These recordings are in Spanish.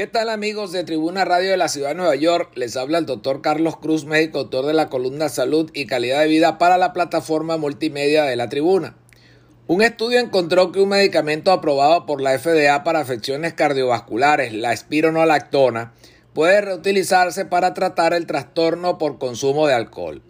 ¿Qué tal amigos de Tribuna Radio de la Ciudad de Nueva York? Les habla el doctor Carlos Cruz, médico autor de la columna Salud y Calidad de Vida para la plataforma multimedia de la Tribuna. Un estudio encontró que un medicamento aprobado por la FDA para afecciones cardiovasculares, la espironolactona, puede reutilizarse para tratar el trastorno por consumo de alcohol.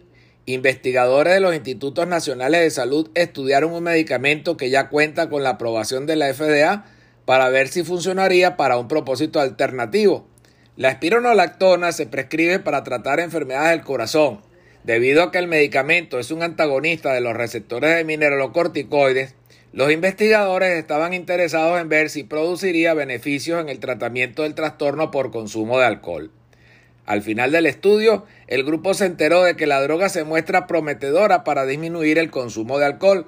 Investigadores de los Institutos Nacionales de Salud estudiaron un medicamento que ya cuenta con la aprobación de la FDA para ver si funcionaría para un propósito alternativo. La espironolactona se prescribe para tratar enfermedades del corazón. Debido a que el medicamento es un antagonista de los receptores de mineralocorticoides, los investigadores estaban interesados en ver si produciría beneficios en el tratamiento del trastorno por consumo de alcohol. Al final del estudio, el grupo se enteró de que la droga se muestra prometedora para disminuir el consumo de alcohol.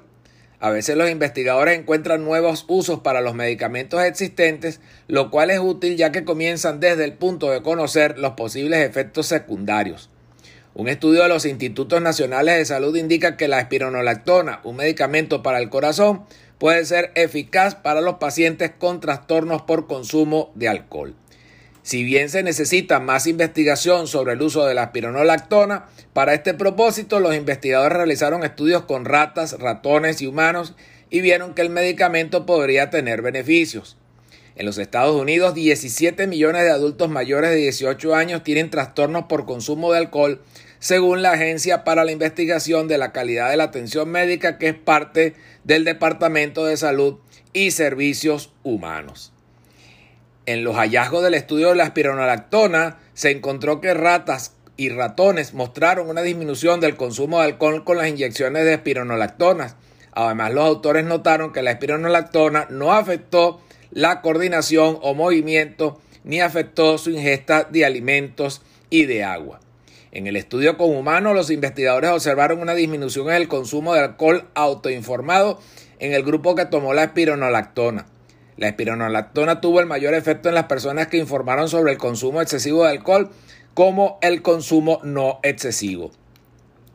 A veces los investigadores encuentran nuevos usos para los medicamentos existentes, lo cual es útil ya que comienzan desde el punto de conocer los posibles efectos secundarios. Un estudio de los Institutos Nacionales de Salud indica que la espironolactona, un medicamento para el corazón, puede ser eficaz para los pacientes con trastornos por consumo de alcohol. Si bien se necesita más investigación sobre el uso de la espironolactona, para este propósito los investigadores realizaron estudios con ratas, ratones y humanos y vieron que el medicamento podría tener beneficios. En los Estados Unidos, 17 millones de adultos mayores de 18 años tienen trastornos por consumo de alcohol, según la Agencia para la Investigación de la Calidad de la Atención Médica, que es parte del Departamento de Salud y Servicios Humanos. En los hallazgos del estudio de la espironolactona se encontró que ratas y ratones mostraron una disminución del consumo de alcohol con las inyecciones de espironolactona. Además, los autores notaron que la espironolactona no afectó la coordinación o movimiento ni afectó su ingesta de alimentos y de agua. En el estudio con humanos, los investigadores observaron una disminución en el consumo de alcohol autoinformado en el grupo que tomó la espironolactona. La espironolactona tuvo el mayor efecto en las personas que informaron sobre el consumo excesivo de alcohol como el consumo no excesivo.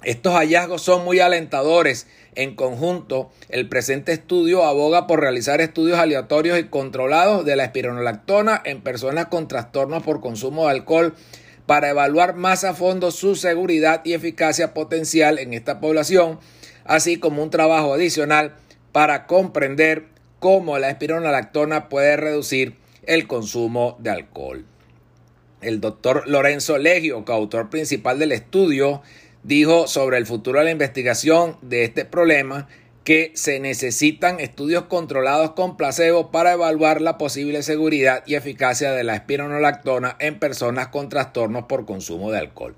Estos hallazgos son muy alentadores. En conjunto, el presente estudio aboga por realizar estudios aleatorios y controlados de la espironolactona en personas con trastornos por consumo de alcohol para evaluar más a fondo su seguridad y eficacia potencial en esta población, así como un trabajo adicional para comprender cómo la espironolactona puede reducir el consumo de alcohol. El doctor Lorenzo Legio, coautor principal del estudio, dijo sobre el futuro de la investigación de este problema que se necesitan estudios controlados con placebo para evaluar la posible seguridad y eficacia de la espironolactona en personas con trastornos por consumo de alcohol.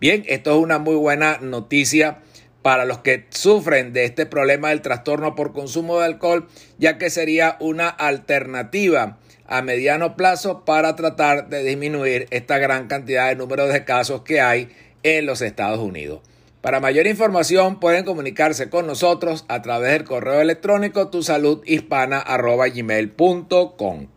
Bien, esto es una muy buena noticia para los que sufren de este problema del trastorno por consumo de alcohol, ya que sería una alternativa a mediano plazo para tratar de disminuir esta gran cantidad de números de casos que hay en los Estados Unidos. Para mayor información pueden comunicarse con nosotros a través del correo electrónico tusaludhispana.gmail.com